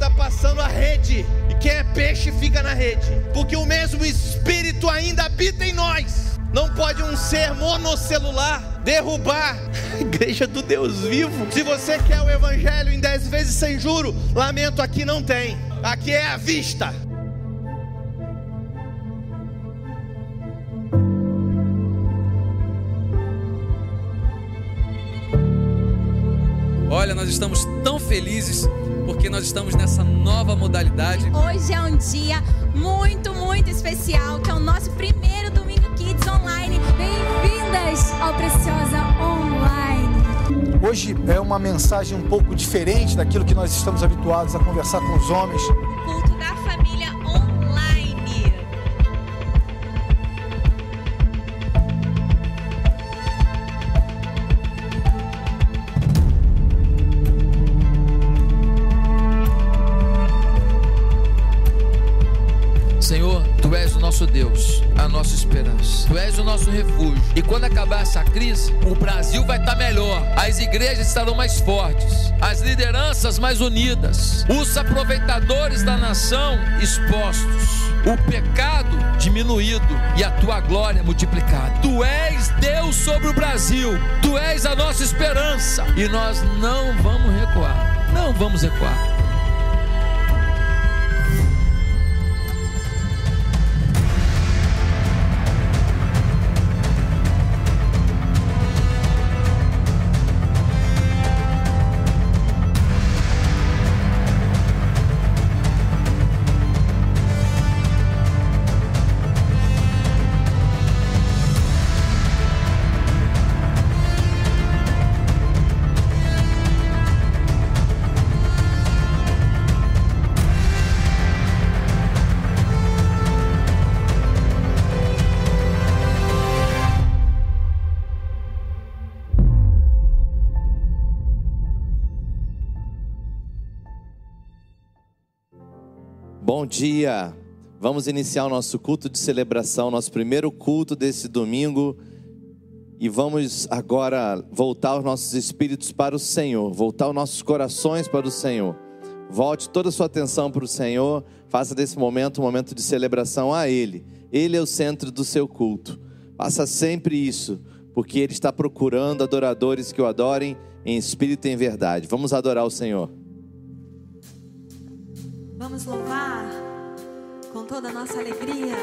está passando a rede. E quem é peixe fica na rede. Porque o mesmo Espírito ainda habita em nós. Não pode um ser monocelular derrubar a igreja do Deus vivo. Se você quer o evangelho em dez vezes sem juro, lamento, aqui não tem. Aqui é a vista. Olha, nós estamos tão felizes porque nós estamos nessa nova modalidade. Hoje é um dia muito, muito especial, que é o nosso primeiro Domingo Kids Online. Bem-vindas ao Preciosa Online. Hoje é uma mensagem um pouco diferente daquilo que nós estamos habituados a conversar com os homens. Deus, a nossa esperança. Tu és o nosso refúgio. E quando acabar essa crise, o Brasil vai estar melhor. As igrejas estarão mais fortes, as lideranças mais unidas, os aproveitadores da nação expostos, o pecado diminuído e a tua glória multiplicada. Tu és Deus sobre o Brasil. Tu és a nossa esperança e nós não vamos recuar. Não vamos recuar. Bom dia! Vamos iniciar o nosso culto de celebração, nosso primeiro culto desse domingo. E vamos agora voltar os nossos espíritos para o Senhor, voltar os nossos corações para o Senhor. Volte toda a sua atenção para o Senhor, faça desse momento um momento de celebração a Ele. Ele é o centro do seu culto. Faça sempre isso, porque Ele está procurando adoradores que o adorem em espírito e em verdade. Vamos adorar o Senhor. Vamos louvar com toda a nossa alegria.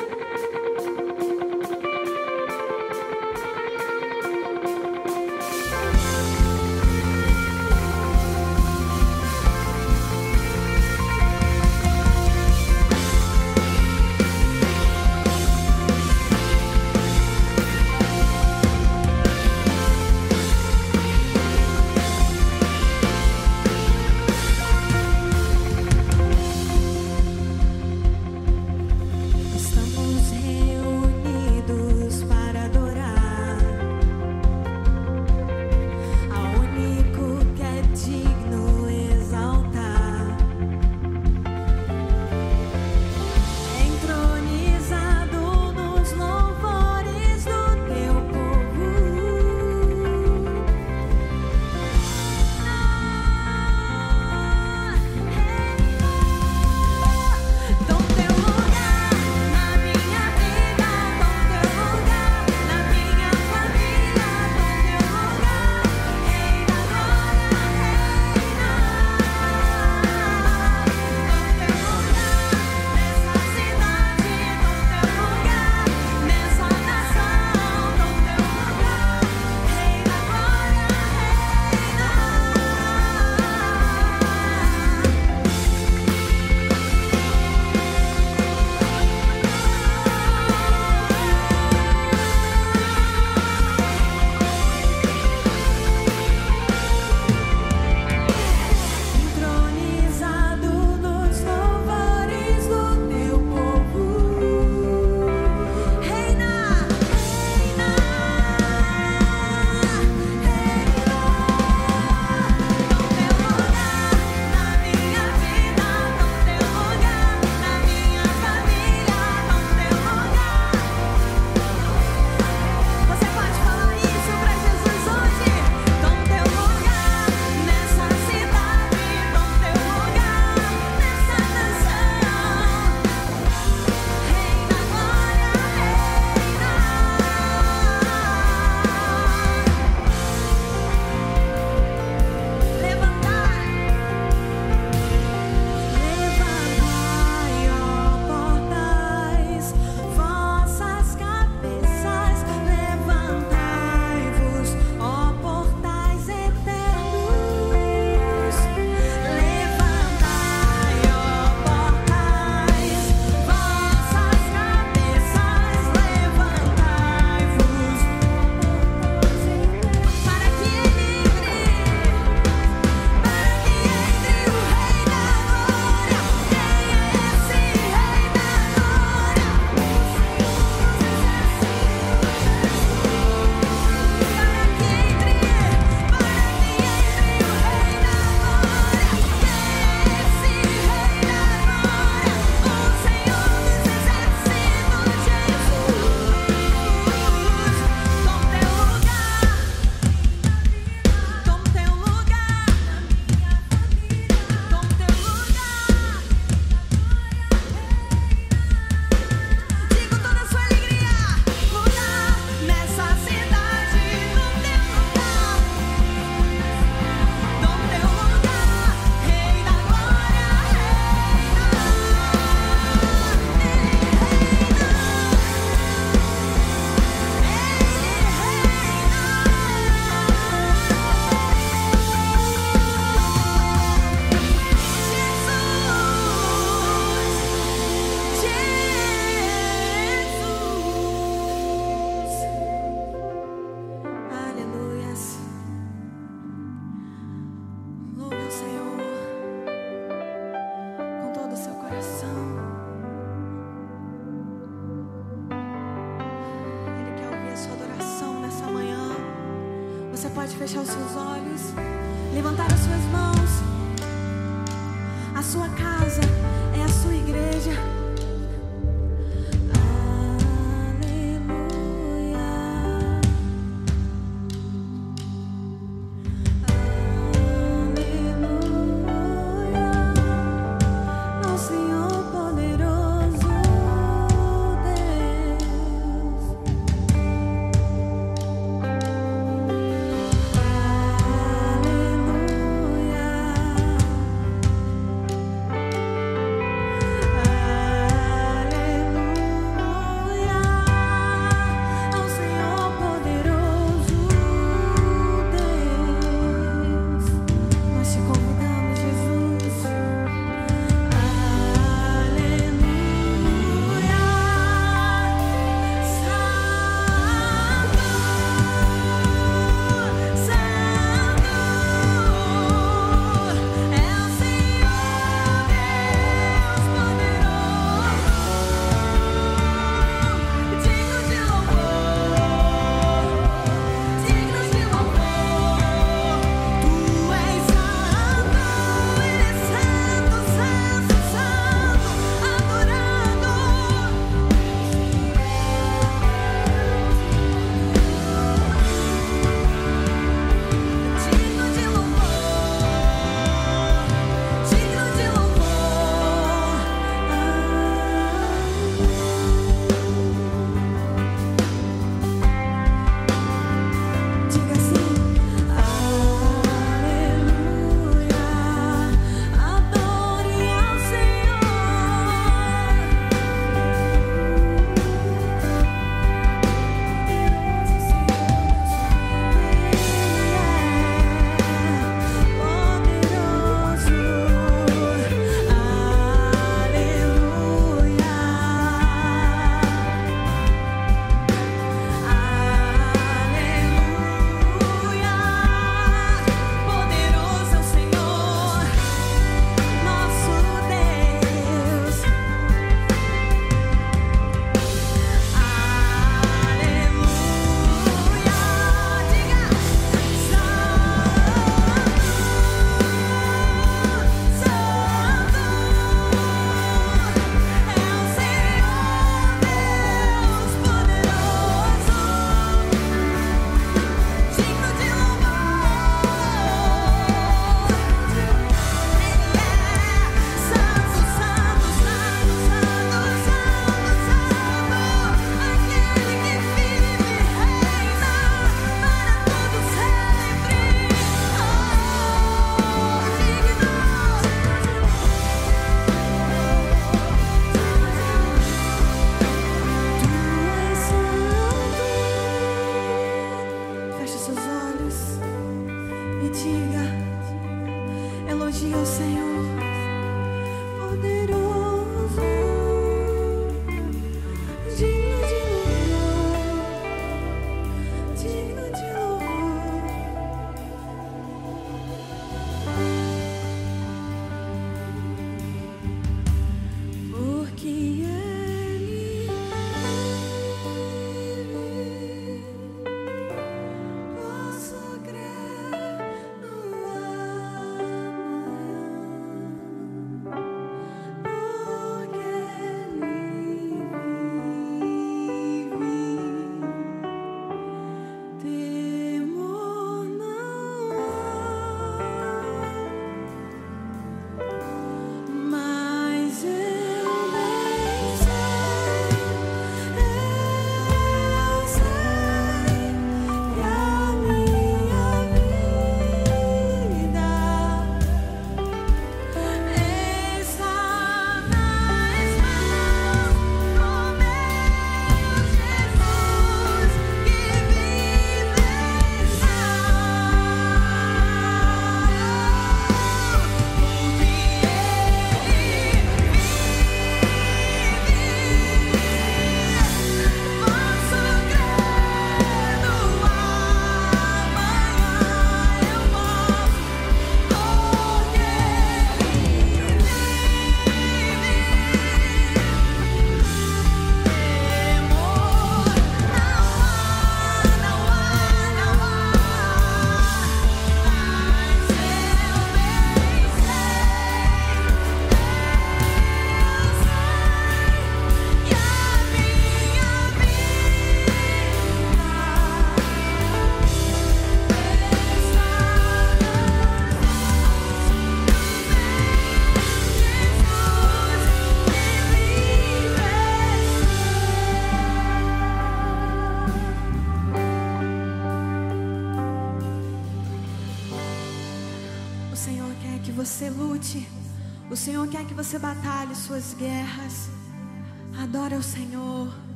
Quer que você batalhe suas guerras.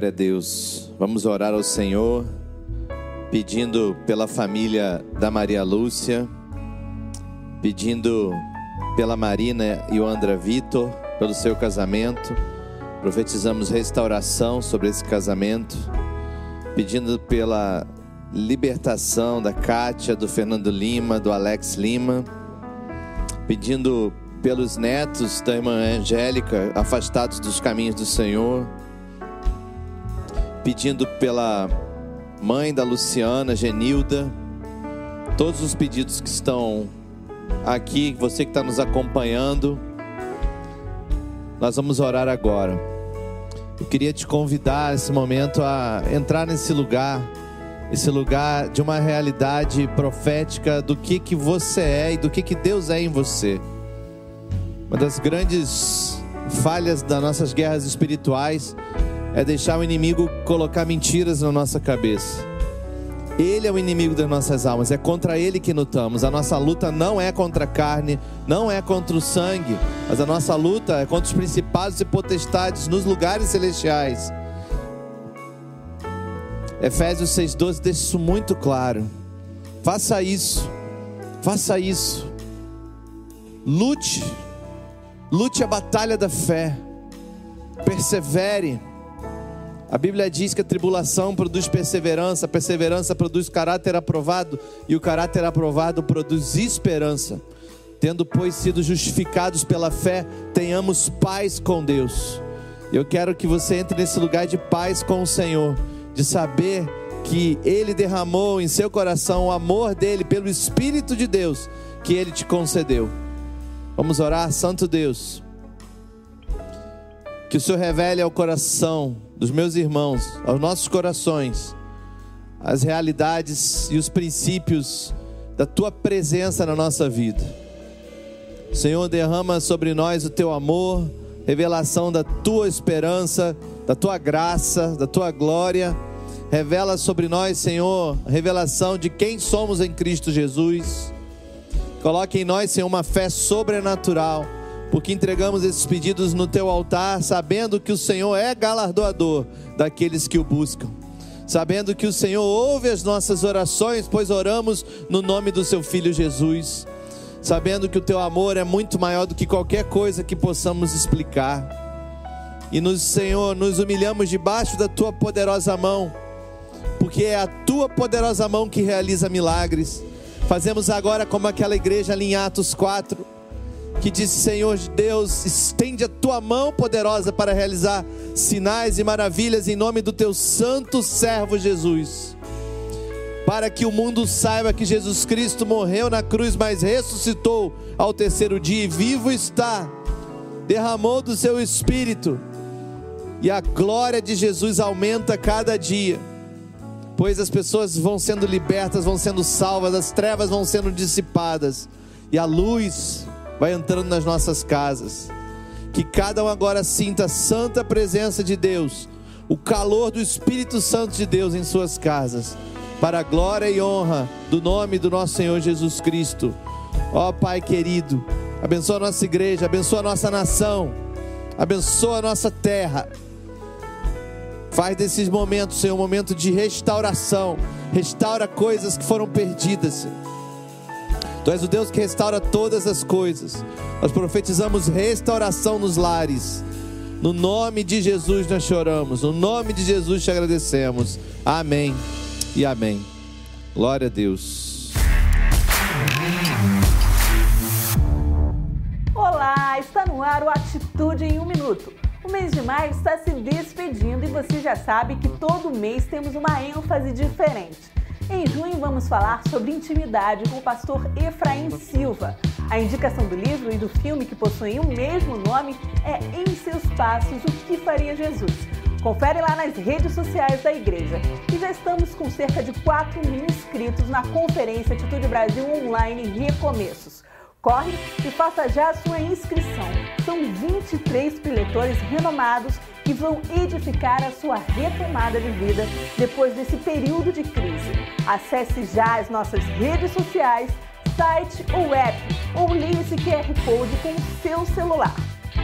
Glória a Deus. Vamos orar ao Senhor, pedindo pela família da Maria Lúcia, pedindo pela Marina e o André Vitor, pelo seu casamento. Profetizamos restauração sobre esse casamento, pedindo pela libertação da Kátia, do Fernando Lima, do Alex Lima, pedindo pelos netos da irmã Angélica, afastados dos caminhos do Senhor pedindo pela mãe da Luciana, Genilda, todos os pedidos que estão aqui, você que está nos acompanhando, nós vamos orar agora. Eu queria te convidar nesse momento a entrar nesse lugar, esse lugar de uma realidade profética do que que você é e do que que Deus é em você. Uma das grandes falhas das nossas guerras espirituais é deixar o inimigo colocar mentiras na nossa cabeça. Ele é o inimigo das nossas almas, é contra ele que lutamos. A nossa luta não é contra a carne, não é contra o sangue, mas a nossa luta é contra os principados e potestades nos lugares celestiais. Efésios 6,12 deixa isso muito claro. Faça isso, faça isso. Lute, lute a batalha da fé, persevere a Bíblia diz que a tribulação produz perseverança, a perseverança produz caráter aprovado, e o caráter aprovado produz esperança. Tendo, pois, sido justificados pela fé, tenhamos paz com Deus. Eu quero que você entre nesse lugar de paz com o Senhor, de saber que Ele derramou em seu coração o amor dele pelo Espírito de Deus que Ele te concedeu. Vamos orar, Santo Deus. Que o Senhor revele ao coração dos meus irmãos, aos nossos corações, as realidades e os princípios da tua presença na nossa vida. Senhor, derrama sobre nós o teu amor, revelação da tua esperança, da tua graça, da tua glória. Revela sobre nós, Senhor, revelação de quem somos em Cristo Jesus. Coloque em nós, Senhor, uma fé sobrenatural porque entregamos esses pedidos no teu altar, sabendo que o Senhor é galardoador daqueles que o buscam. Sabendo que o Senhor ouve as nossas orações, pois oramos no nome do seu filho Jesus. Sabendo que o teu amor é muito maior do que qualquer coisa que possamos explicar. E nos, Senhor, nos humilhamos debaixo da tua poderosa mão, porque é a tua poderosa mão que realiza milagres. Fazemos agora como aquela igreja ali em Atos 4 que disse: Senhor Deus, estende a tua mão poderosa para realizar sinais e maravilhas em nome do teu santo servo Jesus. Para que o mundo saiba que Jesus Cristo morreu na cruz, mas ressuscitou ao terceiro dia e vivo está, derramou do seu espírito, e a glória de Jesus aumenta cada dia, pois as pessoas vão sendo libertas, vão sendo salvas, as trevas vão sendo dissipadas, e a luz vai entrando nas nossas casas. Que cada um agora sinta a santa presença de Deus, o calor do Espírito Santo de Deus em suas casas, para a glória e honra do nome do nosso Senhor Jesus Cristo. Ó Pai querido, abençoa a nossa igreja, abençoa a nossa nação, abençoa a nossa terra. Faz desses momentos, Senhor, um momento de restauração. Restaura coisas que foram perdidas, Senhor. Tu és o Deus que restaura todas as coisas. Nós profetizamos restauração nos lares. No nome de Jesus nós choramos. No nome de Jesus te agradecemos. Amém e amém. Glória a Deus. Olá, está no ar o Atitude em um Minuto. O mês de maio está se despedindo e você já sabe que todo mês temos uma ênfase diferente. Em junho vamos falar sobre intimidade com o pastor Efraim Silva. A indicação do livro e do filme que possuem o mesmo nome é Em Seus Passos, o que faria Jesus. Confere lá nas redes sociais da igreja. E já estamos com cerca de 4 mil inscritos na Conferência Atitude Brasil Online Recomeços. Corre e faça já a sua inscrição. São 23 preletores renomados que vão edificar a sua retomada de vida depois desse período de crise. Acesse já as nossas redes sociais, site ou app, ou ligue esse QR Code com o seu celular.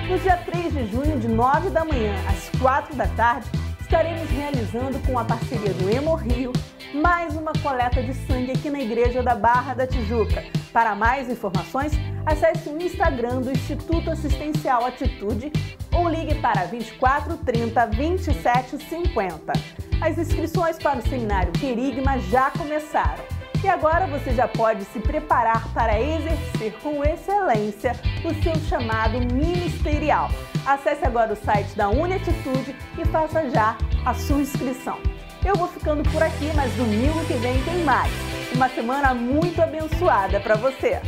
No dia 3 de junho, de 9 da manhã às 4 da tarde, estaremos realizando com a parceria do Hemorrio mais uma coleta de sangue aqui na Igreja da Barra da Tijuca. Para mais informações, acesse o Instagram do Instituto Assistencial Atitude ou ligue para 24 30 27 50. As inscrições para o seminário Querigma já começaram. E agora você já pode se preparar para exercer com excelência o seu chamado ministerial. Acesse agora o site da Uniatitude e faça já a sua inscrição. Eu vou ficando por aqui, mas domingo que vem tem mais. Uma semana muito abençoada para você.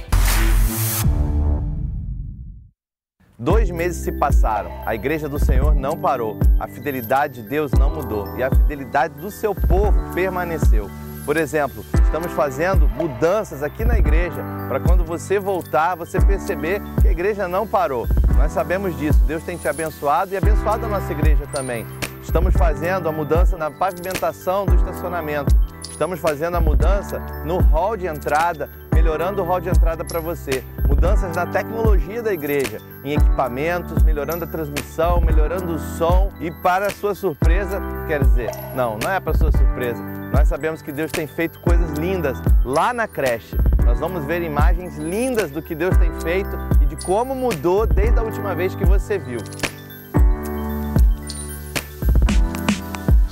Dois meses se passaram, a igreja do Senhor não parou, a fidelidade de Deus não mudou e a fidelidade do seu povo permaneceu. Por exemplo, estamos fazendo mudanças aqui na igreja para quando você voltar, você perceber que a igreja não parou. Nós sabemos disso, Deus tem te abençoado e abençoado a nossa igreja também. Estamos fazendo a mudança na pavimentação do estacionamento Estamos fazendo a mudança no hall de entrada, melhorando o hall de entrada para você. Mudanças na tecnologia da igreja, em equipamentos, melhorando a transmissão, melhorando o som. E para sua surpresa, quer dizer, não, não é para sua surpresa. Nós sabemos que Deus tem feito coisas lindas lá na creche. Nós vamos ver imagens lindas do que Deus tem feito e de como mudou desde a última vez que você viu.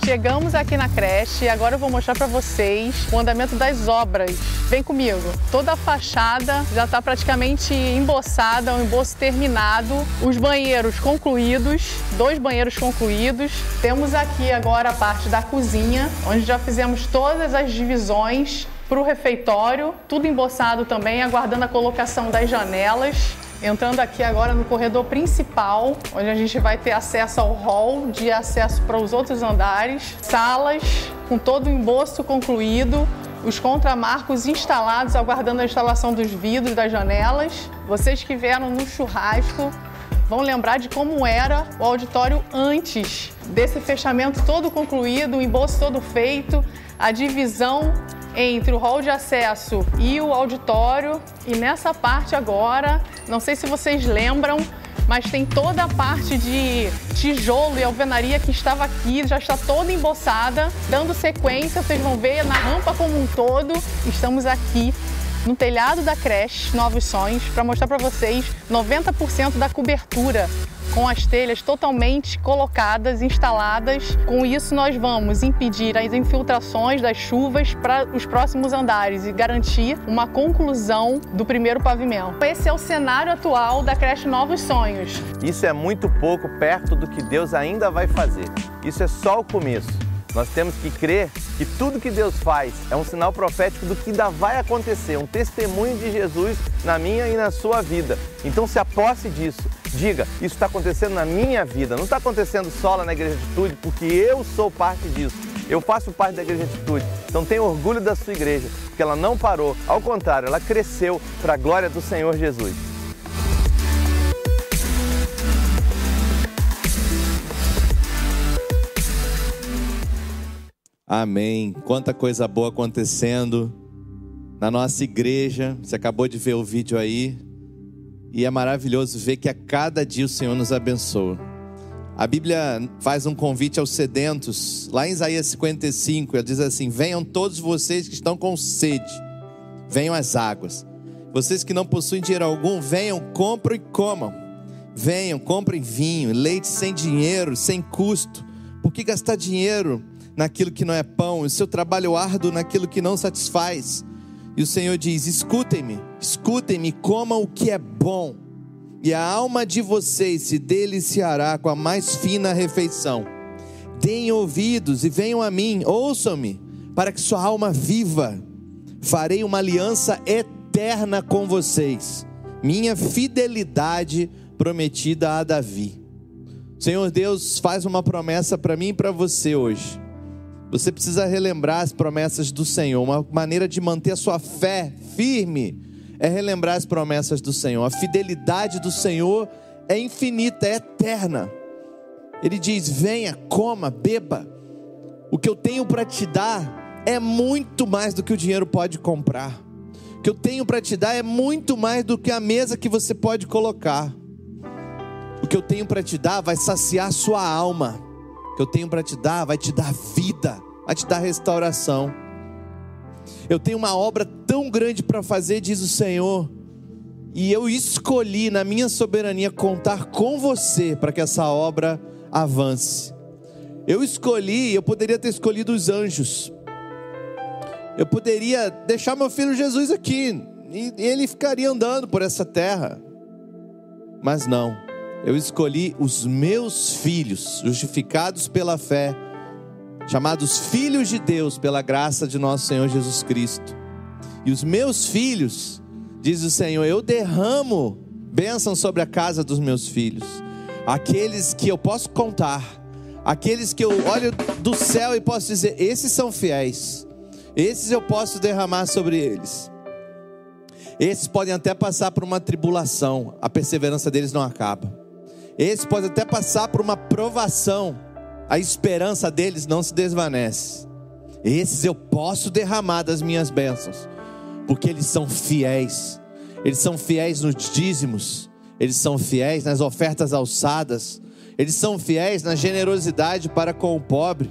Chegamos aqui na creche e agora eu vou mostrar para vocês o andamento das obras. Vem comigo. Toda a fachada já está praticamente emboçada, o emboço terminado. Os banheiros concluídos, dois banheiros concluídos. Temos aqui agora a parte da cozinha, onde já fizemos todas as divisões para o refeitório, tudo emboçado também, aguardando a colocação das janelas. Entrando aqui agora no corredor principal, onde a gente vai ter acesso ao hall de acesso para os outros andares, salas com todo o emboço concluído, os contramarcos instalados, aguardando a instalação dos vidros das janelas. Vocês que vieram no churrasco vão lembrar de como era o auditório antes desse fechamento todo concluído, o emboço todo feito, a divisão entre o hall de acesso e o auditório. E nessa parte agora, não sei se vocês lembram, mas tem toda a parte de tijolo e alvenaria que estava aqui, já está toda emboçada. Dando sequência, vocês vão ver na rampa como um todo. Estamos aqui no telhado da creche Novos Sonhos para mostrar para vocês 90% da cobertura com as telhas totalmente colocadas, instaladas. Com isso, nós vamos impedir as infiltrações das chuvas para os próximos andares e garantir uma conclusão do primeiro pavimento. Esse é o cenário atual da creche Novos Sonhos. Isso é muito pouco perto do que Deus ainda vai fazer. Isso é só o começo. Nós temos que crer que tudo que Deus faz é um sinal profético do que ainda vai acontecer, um testemunho de Jesus na minha e na sua vida. Então se aposse disso. Diga, isso está acontecendo na minha vida, não está acontecendo só lá na Igreja Atitude, porque eu sou parte disso. Eu faço parte da Igreja Atitude, então tenha orgulho da sua igreja, porque ela não parou, ao contrário, ela cresceu para a glória do Senhor Jesus. Amém. Quanta coisa boa acontecendo na nossa igreja. Você acabou de ver o vídeo aí. E é maravilhoso ver que a cada dia o Senhor nos abençoa. A Bíblia faz um convite aos sedentos. Lá em Isaías 55, ela diz assim: Venham todos vocês que estão com sede, venham às águas. Vocês que não possuem dinheiro algum, venham, comprem e comam. Venham, comprem vinho, leite sem dinheiro, sem custo. Por que gastar dinheiro? Naquilo que não é pão, o seu trabalho árduo naquilo que não satisfaz. E o Senhor diz: escutem-me, escutem-me, comam o que é bom, e a alma de vocês se deliciará com a mais fina refeição. Deem ouvidos e venham a mim, ouçam-me, para que sua alma viva. Farei uma aliança eterna com vocês, minha fidelidade prometida a Davi. Senhor Deus faz uma promessa para mim e para você hoje. Você precisa relembrar as promessas do Senhor. Uma maneira de manter a sua fé firme é relembrar as promessas do Senhor. A fidelidade do Senhor é infinita, é eterna. Ele diz: venha, coma, beba. O que eu tenho para te dar é muito mais do que o dinheiro pode comprar. O que eu tenho para te dar é muito mais do que a mesa que você pode colocar. O que eu tenho para te dar vai saciar sua alma que eu tenho para te dar vai te dar vida, vai te dar restauração. Eu tenho uma obra tão grande para fazer, diz o Senhor, e eu escolhi na minha soberania contar com você para que essa obra avance. Eu escolhi, eu poderia ter escolhido os anjos. Eu poderia deixar meu filho Jesus aqui e ele ficaria andando por essa terra. Mas não eu escolhi os meus filhos, justificados pela fé, chamados filhos de Deus pela graça de nosso Senhor Jesus Cristo. E os meus filhos, diz o Senhor, eu derramo bênção sobre a casa dos meus filhos, aqueles que eu posso contar, aqueles que eu olho do céu e posso dizer: esses são fiéis, esses eu posso derramar sobre eles. Esses podem até passar por uma tribulação, a perseverança deles não acaba. Esse pode até passar por uma provação, a esperança deles não se desvanece. Esses eu posso derramar das minhas bênçãos, porque eles são fiéis. Eles são fiéis nos dízimos, eles são fiéis nas ofertas alçadas, eles são fiéis na generosidade para com o pobre.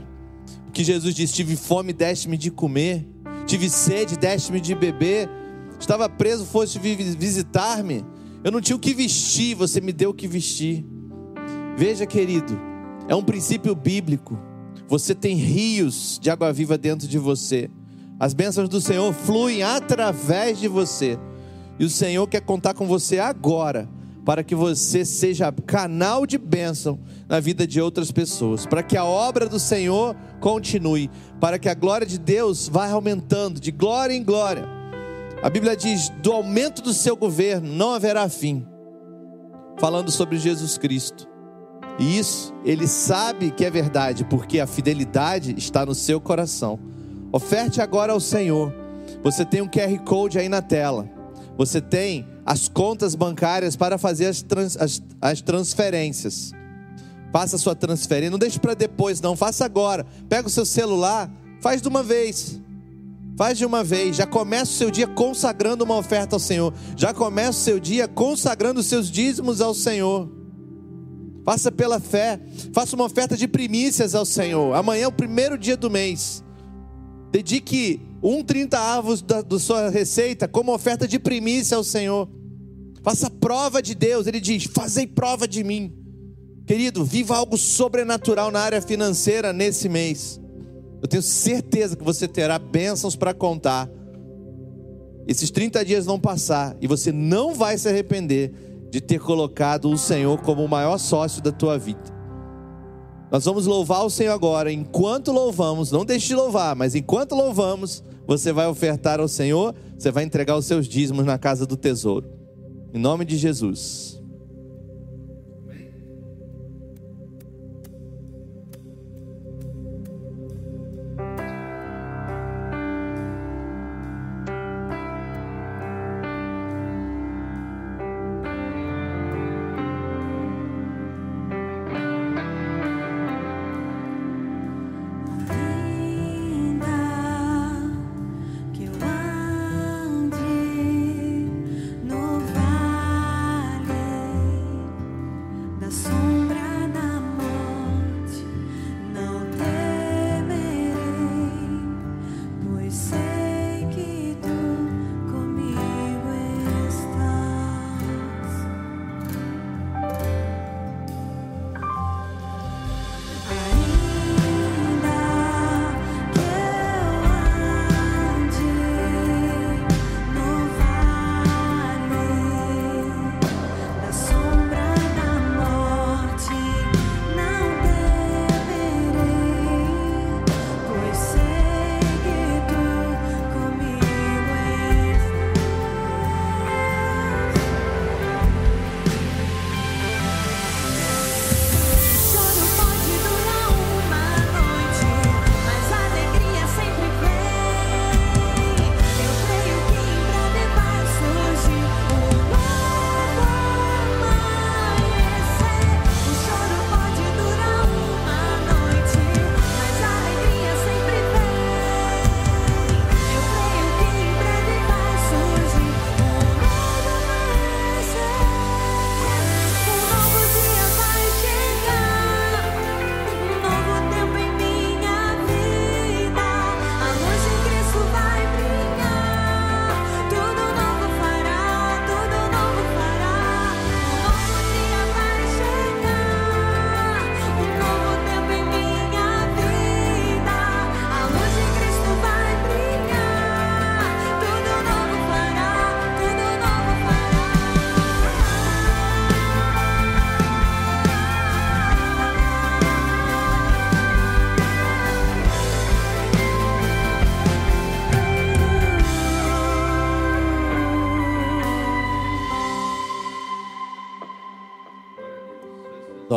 Que Jesus disse: Tive fome, deste-me de comer, tive sede, deste-me de beber, estava preso, foste visitar-me. Eu não tinha o que vestir, você me deu o que vestir. Veja, querido, é um princípio bíblico. Você tem rios de água viva dentro de você. As bênçãos do Senhor fluem através de você. E o Senhor quer contar com você agora, para que você seja canal de bênção na vida de outras pessoas, para que a obra do Senhor continue, para que a glória de Deus vá aumentando de glória em glória. A Bíblia diz: do aumento do seu governo não haverá fim. Falando sobre Jesus Cristo. E isso ele sabe que é verdade, porque a fidelidade está no seu coração. Oferte agora ao Senhor. Você tem um QR Code aí na tela. Você tem as contas bancárias para fazer as, trans, as, as transferências. Faça a sua transferência. Não deixe para depois, não. Faça agora. Pega o seu celular, faz de uma vez. Faz de uma vez. Já começa o seu dia consagrando uma oferta ao Senhor. Já começa o seu dia consagrando os seus dízimos ao Senhor. Faça pela fé. Faça uma oferta de primícias ao Senhor. Amanhã é o primeiro dia do mês. Dedique um 30 avos da, da sua receita como oferta de primícia ao Senhor. Faça prova de Deus. Ele diz: Fazei prova de mim. Querido, viva algo sobrenatural na área financeira nesse mês. Eu tenho certeza que você terá bênçãos para contar. Esses 30 dias vão passar e você não vai se arrepender de ter colocado o Senhor como o maior sócio da tua vida. Nós vamos louvar o Senhor agora. Enquanto louvamos, não deixe de louvar, mas enquanto louvamos, você vai ofertar ao Senhor, você vai entregar os seus dízimos na casa do tesouro. Em nome de Jesus.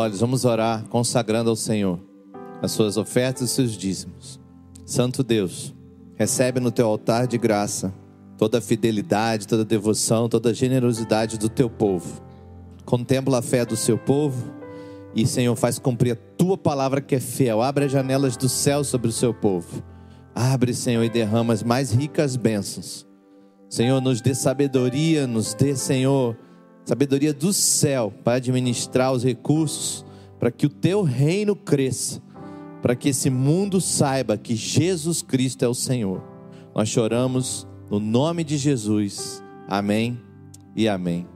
Olhos, vamos orar consagrando ao Senhor as suas ofertas e os seus dízimos. Santo Deus, recebe no teu altar de graça toda a fidelidade, toda a devoção, toda a generosidade do teu povo. Contempla a fé do seu povo e, Senhor, faz cumprir a tua palavra que é fiel. Abre as janelas do céu sobre o seu povo. Abre, Senhor, e derrama as mais ricas bênçãos. Senhor, nos dê sabedoria, nos dê, Senhor, sabedoria do céu para administrar os recursos, para que o teu reino cresça, para que esse mundo saiba que Jesus Cristo é o Senhor. Nós choramos no nome de Jesus. Amém e amém.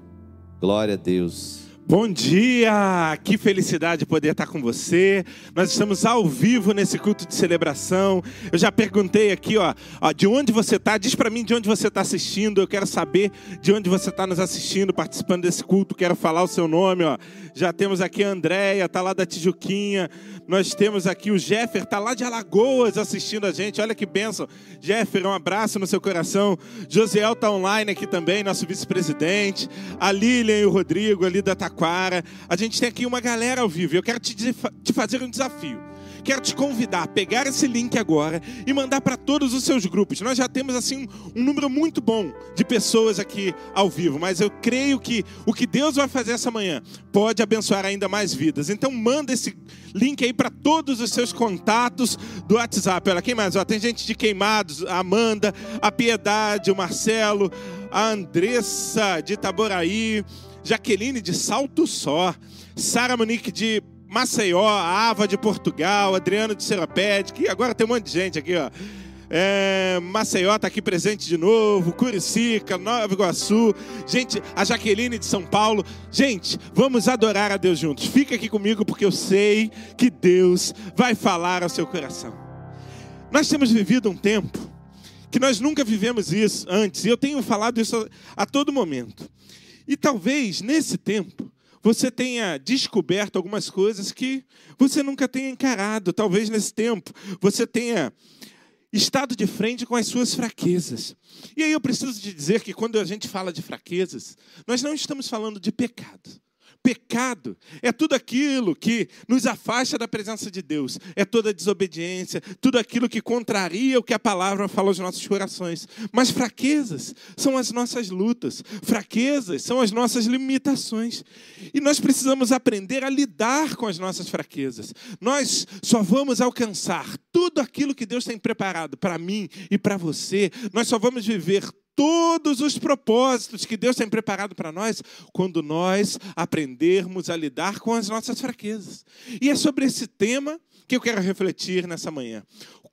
Glória a Deus. Bom dia! Que felicidade poder estar com você. Nós estamos ao vivo nesse culto de celebração. Eu já perguntei aqui, ó, ó de onde você está. Diz para mim de onde você está assistindo. Eu quero saber de onde você está nos assistindo, participando desse culto. Quero falar o seu nome, ó. Já temos aqui a Andréia, tá lá da Tijuquinha. Nós temos aqui o Jeffer, tá lá de Alagoas assistindo a gente. Olha que bênção. Jeffer, um abraço no seu coração. Josiel tá online aqui também, nosso vice-presidente. A Lilian e o Rodrigo ali da Taquara. A gente tem aqui uma galera ao vivo. Eu quero te, te fazer um desafio quero te convidar a pegar esse link agora e mandar para todos os seus grupos. Nós já temos assim um número muito bom de pessoas aqui ao vivo, mas eu creio que o que Deus vai fazer essa manhã pode abençoar ainda mais vidas. Então manda esse link aí para todos os seus contatos do WhatsApp. Olha, quem mais? Ó, tem gente de Queimados, a Amanda, a Piedade, o Marcelo, a Andressa de Itaboraí, Jaqueline de Salto Só, Sara Monique de Maceió, Ava de Portugal, Adriano de Serapete, que agora tem um monte de gente aqui, ó. É, Maceió está aqui presente de novo, Curicica, Nova Iguaçu, gente, a Jaqueline de São Paulo. Gente, vamos adorar a Deus juntos. Fica aqui comigo porque eu sei que Deus vai falar ao seu coração. Nós temos vivido um tempo que nós nunca vivemos isso antes, e eu tenho falado isso a, a todo momento. E talvez nesse tempo você tenha descoberto algumas coisas que você nunca tenha encarado. Talvez nesse tempo você tenha estado de frente com as suas fraquezas. E aí eu preciso te dizer que quando a gente fala de fraquezas, nós não estamos falando de pecado. Pecado é tudo aquilo que nos afasta da presença de Deus, é toda desobediência, tudo aquilo que contraria o que a palavra fala aos nossos corações. Mas fraquezas são as nossas lutas, fraquezas são as nossas limitações. E nós precisamos aprender a lidar com as nossas fraquezas. Nós só vamos alcançar tudo aquilo que Deus tem preparado para mim e para você, nós só vamos viver todos os propósitos que Deus tem preparado para nós quando nós aprendermos a lidar com as nossas fraquezas. E é sobre esse tema que eu quero refletir nessa manhã.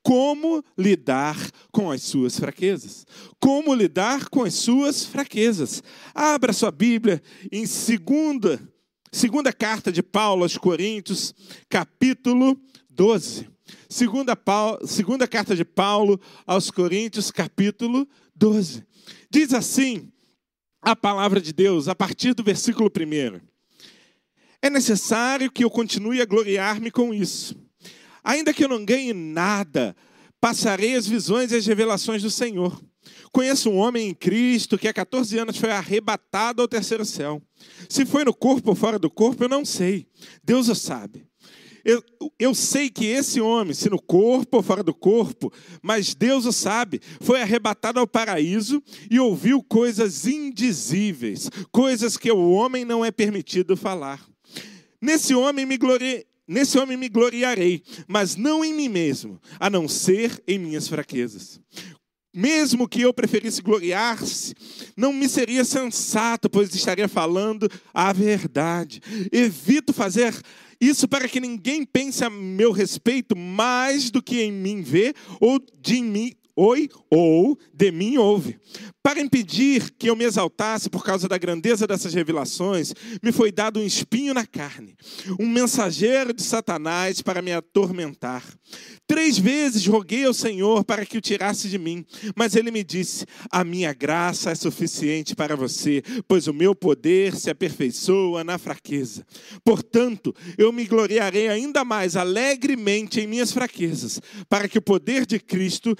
Como lidar com as suas fraquezas? Como lidar com as suas fraquezas? Abra sua Bíblia em segunda, segunda carta de Paulo aos Coríntios, capítulo 12. Segunda, Paulo, segunda carta de Paulo aos Coríntios, capítulo 12. Diz assim a palavra de Deus, a partir do versículo 1. É necessário que eu continue a gloriar-me com isso. Ainda que eu não ganhe nada, passarei as visões e as revelações do Senhor. Conheço um homem em Cristo que há 14 anos foi arrebatado ao terceiro céu. Se foi no corpo ou fora do corpo, eu não sei. Deus o sabe. Eu, eu sei que esse homem, se no corpo ou fora do corpo, mas Deus o sabe, foi arrebatado ao paraíso e ouviu coisas indizíveis, coisas que o homem não é permitido falar. Nesse homem me gloriei. Nesse homem me gloriarei, mas não em mim mesmo, a não ser em minhas fraquezas. Mesmo que eu preferisse gloriar-se, não me seria sensato, pois estaria falando a verdade. Evito fazer isso para que ninguém pense a meu respeito mais do que em mim vê ou de mim oi ou de mim ouve. Para impedir que eu me exaltasse por causa da grandeza dessas revelações, me foi dado um espinho na carne, um mensageiro de Satanás para me atormentar. Três vezes roguei ao Senhor para que o tirasse de mim, mas ele me disse: A minha graça é suficiente para você, pois o meu poder se aperfeiçoa na fraqueza. Portanto, eu me gloriarei ainda mais alegremente em minhas fraquezas, para que o poder de Cristo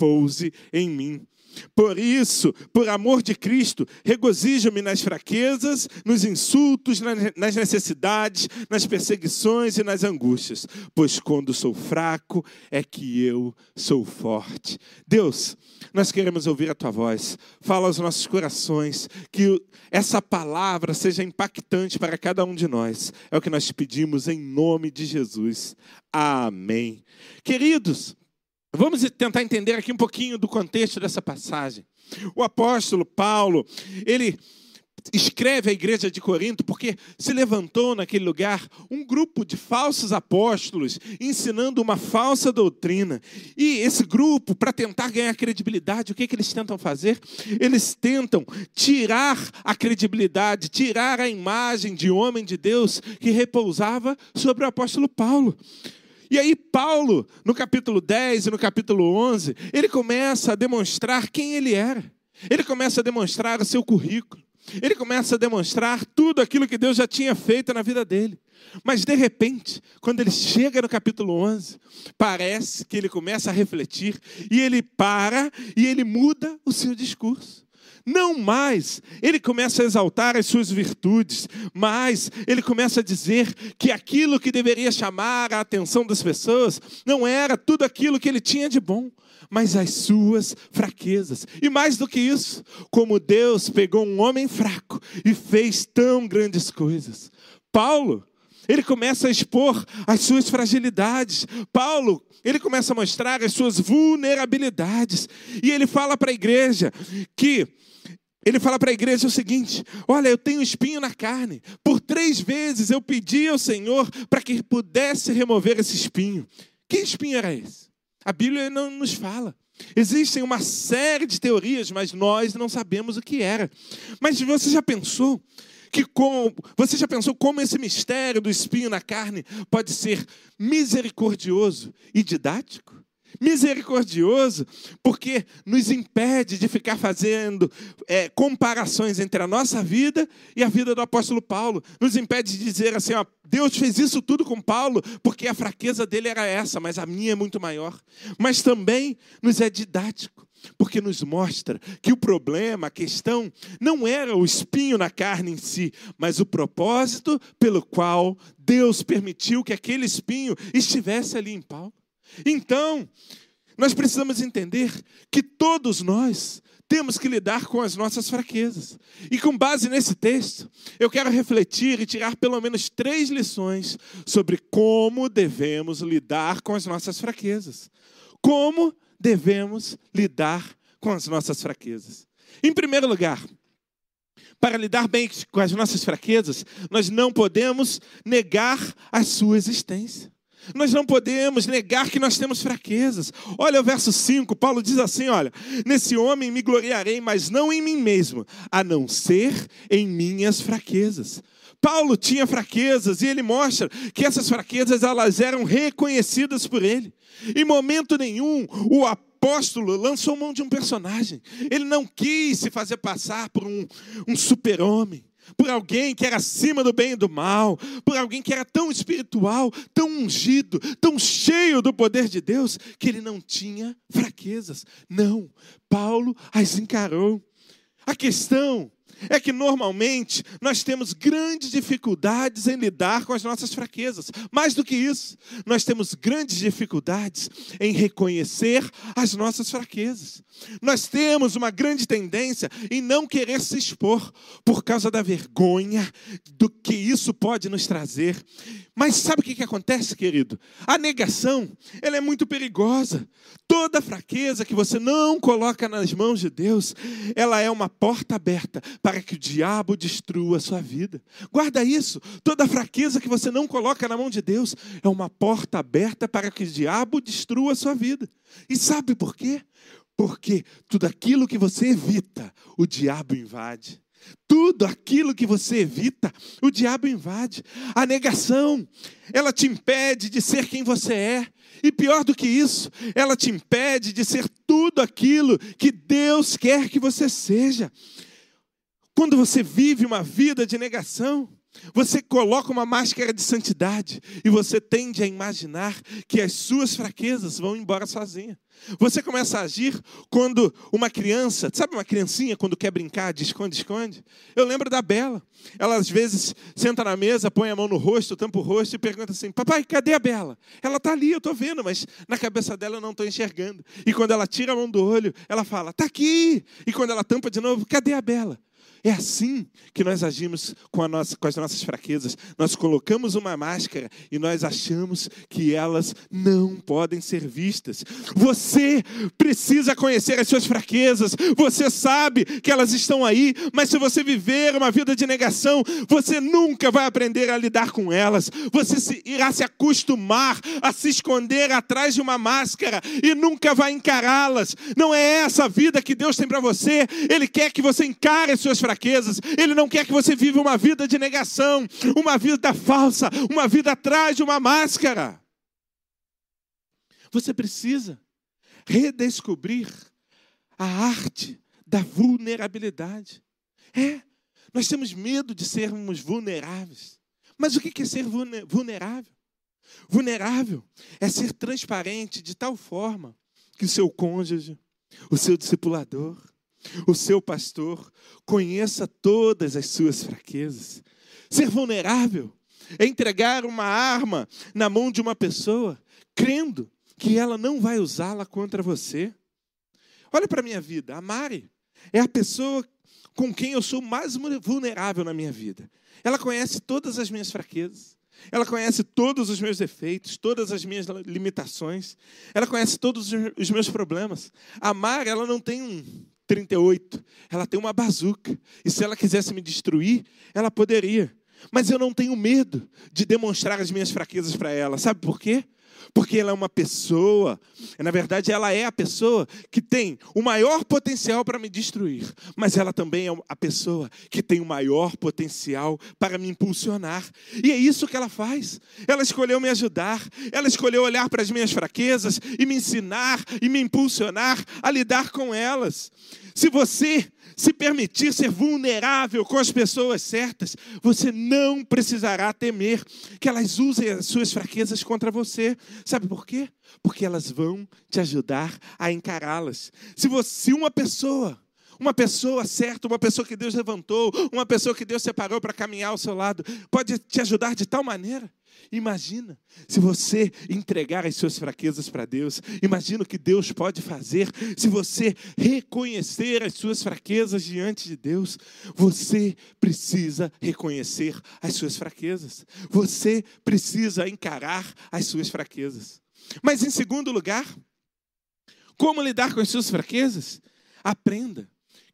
repouse em mim. Por isso, por amor de Cristo, regozijo-me nas fraquezas, nos insultos, nas necessidades, nas perseguições e nas angústias, pois quando sou fraco é que eu sou forte. Deus, nós queremos ouvir a tua voz. Fala aos nossos corações, que essa palavra seja impactante para cada um de nós. É o que nós te pedimos em nome de Jesus. Amém. Queridos, Vamos tentar entender aqui um pouquinho do contexto dessa passagem. O apóstolo Paulo, ele escreve à igreja de Corinto porque se levantou naquele lugar um grupo de falsos apóstolos ensinando uma falsa doutrina. E esse grupo, para tentar ganhar credibilidade, o que, que eles tentam fazer? Eles tentam tirar a credibilidade, tirar a imagem de homem de Deus que repousava sobre o apóstolo Paulo. E aí, Paulo, no capítulo 10 e no capítulo 11, ele começa a demonstrar quem ele era. Ele começa a demonstrar o seu currículo. Ele começa a demonstrar tudo aquilo que Deus já tinha feito na vida dele. Mas de repente, quando ele chega no capítulo 11, parece que ele começa a refletir e ele para e ele muda o seu discurso. Não mais ele começa a exaltar as suas virtudes, mas ele começa a dizer que aquilo que deveria chamar a atenção das pessoas não era tudo aquilo que ele tinha de bom, mas as suas fraquezas. E mais do que isso, como Deus pegou um homem fraco e fez tão grandes coisas. Paulo, ele começa a expor as suas fragilidades. Paulo, ele começa a mostrar as suas vulnerabilidades. E ele fala para a igreja que ele fala para a igreja o seguinte: Olha, eu tenho espinho na carne. Por três vezes eu pedi ao Senhor para que pudesse remover esse espinho. Que espinho era esse? A Bíblia não nos fala. Existem uma série de teorias, mas nós não sabemos o que era. Mas você já pensou que com, você já pensou como esse mistério do espinho na carne pode ser misericordioso e didático? misericordioso, porque nos impede de ficar fazendo é, comparações entre a nossa vida e a vida do apóstolo Paulo. Nos impede de dizer assim: ó, Deus fez isso tudo com Paulo, porque a fraqueza dele era essa, mas a minha é muito maior. Mas também nos é didático. Porque nos mostra que o problema, a questão, não era o espinho na carne em si, mas o propósito pelo qual Deus permitiu que aquele espinho estivesse ali em Paulo. Então, nós precisamos entender que todos nós temos que lidar com as nossas fraquezas. E com base nesse texto, eu quero refletir e tirar pelo menos três lições sobre como devemos lidar com as nossas fraquezas. Como devemos lidar com as nossas fraquezas. Em primeiro lugar, para lidar bem com as nossas fraquezas, nós não podemos negar a sua existência. Nós não podemos negar que nós temos fraquezas. Olha o verso 5, Paulo diz assim: Olha, nesse homem me gloriarei, mas não em mim mesmo, a não ser em minhas fraquezas. Paulo tinha fraquezas e ele mostra que essas fraquezas elas eram reconhecidas por ele. Em momento nenhum o apóstolo lançou mão de um personagem. Ele não quis se fazer passar por um, um super-homem por alguém que era acima do bem e do mal, por alguém que era tão espiritual, tão ungido, tão cheio do poder de Deus, que ele não tinha fraquezas. Não, Paulo as encarou. A questão é que normalmente nós temos grandes dificuldades em lidar com as nossas fraquezas. Mais do que isso, nós temos grandes dificuldades em reconhecer as nossas fraquezas. Nós temos uma grande tendência em não querer se expor por causa da vergonha do que isso pode nos trazer. Mas sabe o que, que acontece, querido? A negação, ela é muito perigosa. Toda fraqueza que você não coloca nas mãos de Deus, ela é uma porta aberta para que o diabo destrua a sua vida. Guarda isso. Toda fraqueza que você não coloca na mão de Deus é uma porta aberta para que o diabo destrua a sua vida. E sabe por quê? Porque tudo aquilo que você evita, o diabo invade. Tudo aquilo que você evita, o diabo invade. A negação, ela te impede de ser quem você é. E pior do que isso, ela te impede de ser tudo aquilo que Deus quer que você seja. Quando você vive uma vida de negação, você coloca uma máscara de santidade e você tende a imaginar que as suas fraquezas vão embora sozinha. Você começa a agir quando uma criança, sabe uma criancinha quando quer brincar de esconde-esconde? Eu lembro da Bela. Ela às vezes senta na mesa, põe a mão no rosto, tampa o rosto e pergunta assim: Papai, cadê a Bela? Ela está ali, eu estou vendo, mas na cabeça dela eu não estou enxergando. E quando ela tira a mão do olho, ela fala: Está aqui. E quando ela tampa de novo, cadê a Bela? É assim que nós agimos com, nossa, com, as nossas fraquezas. Nós colocamos uma máscara e nós achamos que elas não podem ser vistas. Você precisa conhecer as suas fraquezas. Você sabe que elas estão aí, mas se você viver uma vida de negação, você nunca vai aprender a lidar com elas. Você se, irá se acostumar a se esconder atrás de uma máscara e nunca vai encará-las. Não é essa a vida que Deus tem para você. Ele quer que você encare as suas fraquezas fraquezas. Ele não quer que você viva uma vida de negação, uma vida falsa, uma vida atrás de uma máscara. Você precisa redescobrir a arte da vulnerabilidade. É, nós temos medo de sermos vulneráveis. Mas o que é ser vulnerável? Vulnerável é ser transparente de tal forma que o seu cônjuge, o seu discipulador, o seu pastor conheça todas as suas fraquezas. Ser vulnerável é entregar uma arma na mão de uma pessoa, crendo que ela não vai usá-la contra você. Olha para a minha vida, a Mari é a pessoa com quem eu sou mais vulnerável na minha vida. Ela conhece todas as minhas fraquezas. Ela conhece todos os meus defeitos, todas as minhas limitações. Ela conhece todos os meus problemas. A Mari, ela não tem um 38. Ela tem uma bazuca. E se ela quisesse me destruir, ela poderia. Mas eu não tenho medo de demonstrar as minhas fraquezas para ela. Sabe por quê? Porque ela é uma pessoa, na verdade, ela é a pessoa que tem o maior potencial para me destruir, mas ela também é a pessoa que tem o maior potencial para me impulsionar. E é isso que ela faz. Ela escolheu me ajudar, ela escolheu olhar para as minhas fraquezas e me ensinar e me impulsionar a lidar com elas. Se você se permitir ser vulnerável com as pessoas certas, você não precisará temer que elas usem as suas fraquezas contra você. Sabe por quê? Porque elas vão te ajudar a encará-las. Se você, uma pessoa uma pessoa certa, uma pessoa que Deus levantou, uma pessoa que Deus separou para caminhar ao seu lado, pode te ajudar de tal maneira Imagina se você entregar as suas fraquezas para Deus. Imagina o que Deus pode fazer se você reconhecer as suas fraquezas diante de Deus. Você precisa reconhecer as suas fraquezas. Você precisa encarar as suas fraquezas. Mas em segundo lugar, como lidar com as suas fraquezas? Aprenda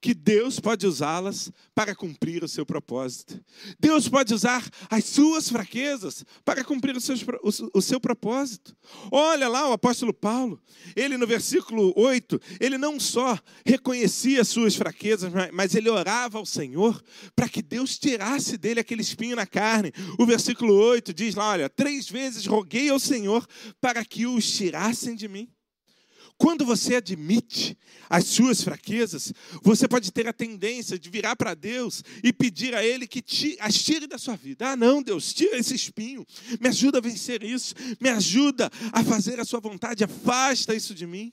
que Deus pode usá-las para cumprir o seu propósito. Deus pode usar as suas fraquezas para cumprir o seu, o, seu propósito. Olha lá o apóstolo Paulo, ele no versículo 8, ele não só reconhecia as suas fraquezas, mas ele orava ao Senhor para que Deus tirasse dele aquele espinho na carne. O versículo 8 diz lá: olha, três vezes roguei ao Senhor para que os tirassem de mim. Quando você admite as suas fraquezas, você pode ter a tendência de virar para Deus e pedir a Ele que te, as tire da sua vida. Ah, não, Deus, tira esse espinho, me ajuda a vencer isso, me ajuda a fazer a sua vontade, afasta isso de mim.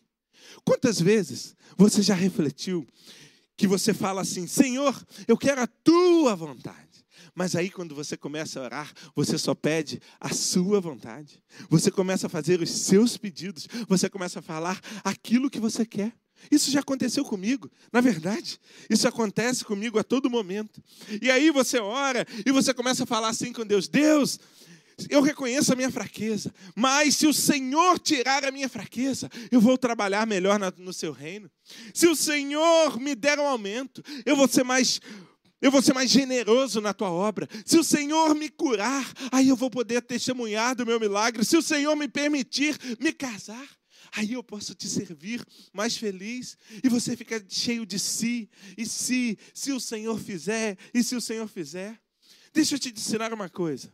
Quantas vezes você já refletiu que você fala assim: Senhor, eu quero a tua vontade. Mas aí, quando você começa a orar, você só pede a sua vontade. Você começa a fazer os seus pedidos. Você começa a falar aquilo que você quer. Isso já aconteceu comigo, na verdade. Isso acontece comigo a todo momento. E aí você ora e você começa a falar assim com Deus: Deus, eu reconheço a minha fraqueza, mas se o Senhor tirar a minha fraqueza, eu vou trabalhar melhor no seu reino. Se o Senhor me der um aumento, eu vou ser mais eu vou ser mais generoso na tua obra. Se o Senhor me curar, aí eu vou poder testemunhar do meu milagre. Se o Senhor me permitir me casar, aí eu posso te servir mais feliz. E você fica cheio de si, e se, se o Senhor fizer, e se o Senhor fizer. Deixa eu te ensinar uma coisa.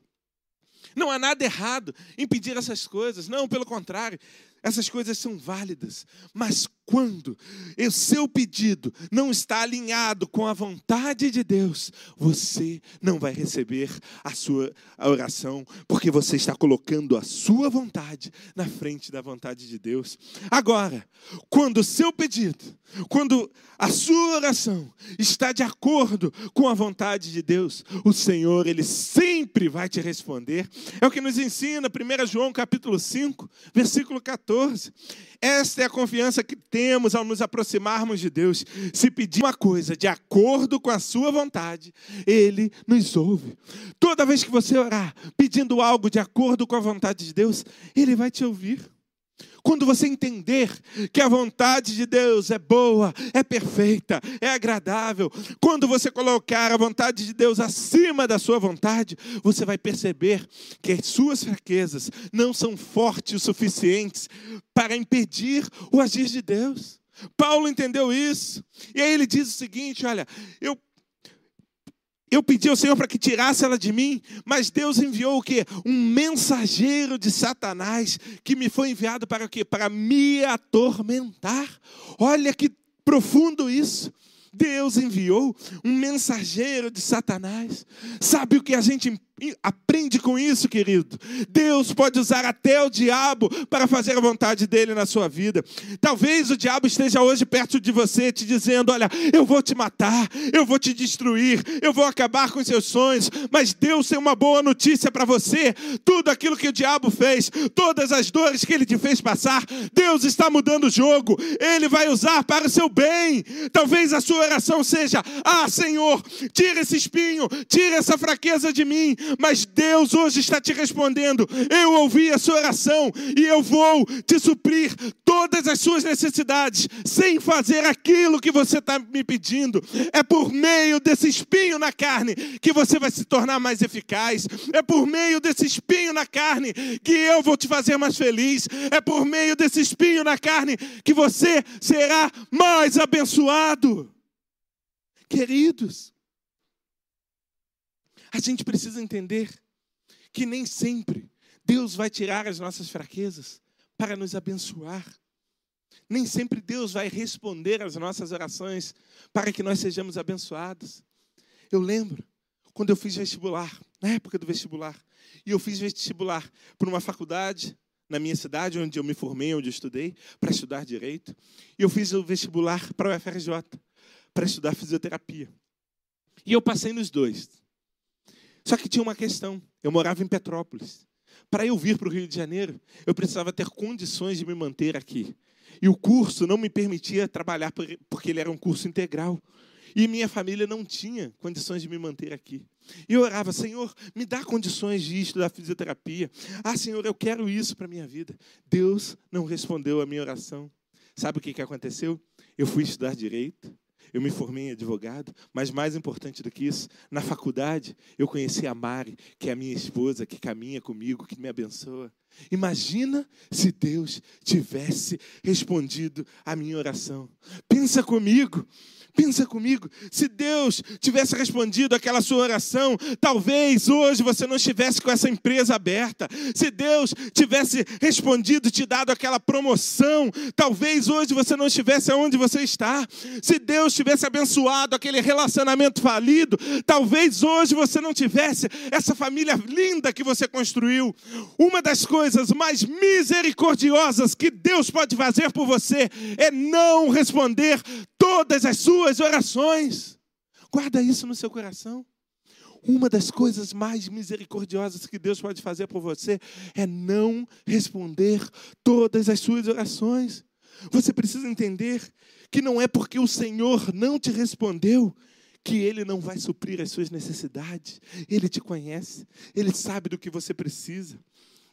Não há nada errado em pedir essas coisas, não, pelo contrário, essas coisas são válidas, mas quando o seu pedido não está alinhado com a vontade de Deus, você não vai receber a sua oração, porque você está colocando a sua vontade na frente da vontade de Deus. Agora, quando o seu pedido, quando a sua oração está de acordo com a vontade de Deus, o Senhor, Ele sempre vai te responder. É o que nos ensina 1 João capítulo 5, versículo 14 14. Esta é a confiança que temos ao nos aproximarmos de Deus. Se pedir uma coisa de acordo com a sua vontade, Ele nos ouve. Toda vez que você orar pedindo algo de acordo com a vontade de Deus, Ele vai te ouvir. Quando você entender que a vontade de Deus é boa, é perfeita, é agradável, quando você colocar a vontade de Deus acima da sua vontade, você vai perceber que as suas fraquezas não são fortes o suficientes para impedir o agir de Deus. Paulo entendeu isso. E aí ele diz o seguinte: olha, eu eu pedi ao Senhor para que tirasse ela de mim, mas Deus enviou o quê? Um mensageiro de Satanás que me foi enviado para o quê? Para me atormentar. Olha que profundo isso. Deus enviou um mensageiro de Satanás. Sabe o que a gente Aprende com isso, querido. Deus pode usar até o diabo para fazer a vontade dele na sua vida. Talvez o diabo esteja hoje perto de você, te dizendo: Olha, eu vou te matar, eu vou te destruir, eu vou acabar com seus sonhos. Mas Deus tem uma boa notícia para você: tudo aquilo que o diabo fez, todas as dores que ele te fez passar, Deus está mudando o jogo, ele vai usar para o seu bem. Talvez a sua oração seja: Ah, Senhor, tira esse espinho, tira essa fraqueza de mim mas Deus hoje está te respondendo. Eu ouvi a sua oração e eu vou te suprir todas as suas necessidades, sem fazer aquilo que você está me pedindo. É por meio desse espinho na carne que você vai se tornar mais eficaz. É por meio desse espinho na carne que eu vou te fazer mais feliz. É por meio desse espinho na carne que você será mais abençoado. Queridos, a gente precisa entender que nem sempre Deus vai tirar as nossas fraquezas para nos abençoar. Nem sempre Deus vai responder às nossas orações para que nós sejamos abençoados. Eu lembro quando eu fiz vestibular, na época do vestibular, e eu fiz vestibular para uma faculdade na minha cidade, onde eu me formei, onde eu estudei, para estudar direito, e eu fiz o vestibular para o FRJ, para estudar fisioterapia. E eu passei nos dois. Só que tinha uma questão. Eu morava em Petrópolis. Para eu vir para o Rio de Janeiro, eu precisava ter condições de me manter aqui. E o curso não me permitia trabalhar porque ele era um curso integral. E minha família não tinha condições de me manter aqui. E eu orava, Senhor, me dá condições de estudar fisioterapia. Ah, Senhor, eu quero isso para a minha vida. Deus não respondeu a minha oração. Sabe o que, que aconteceu? Eu fui estudar direito, eu me formei em advogado, mas mais importante do que isso, na faculdade eu conheci a Mari, que é a minha esposa, que caminha comigo, que me abençoa. Imagina se Deus tivesse respondido a minha oração. Pensa comigo. Pensa comigo, se Deus tivesse respondido aquela sua oração, talvez hoje você não estivesse com essa empresa aberta. Se Deus tivesse respondido, te dado aquela promoção, talvez hoje você não estivesse onde você está. Se Deus tivesse abençoado aquele relacionamento falido, talvez hoje você não tivesse essa família linda que você construiu. Uma das coisas mais misericordiosas que Deus pode fazer por você é não responder todas as suas orações. Guarda isso no seu coração. Uma das coisas mais misericordiosas que Deus pode fazer por você é não responder todas as suas orações. Você precisa entender que não é porque o Senhor não te respondeu que Ele não vai suprir as suas necessidades. Ele te conhece, Ele sabe do que você precisa,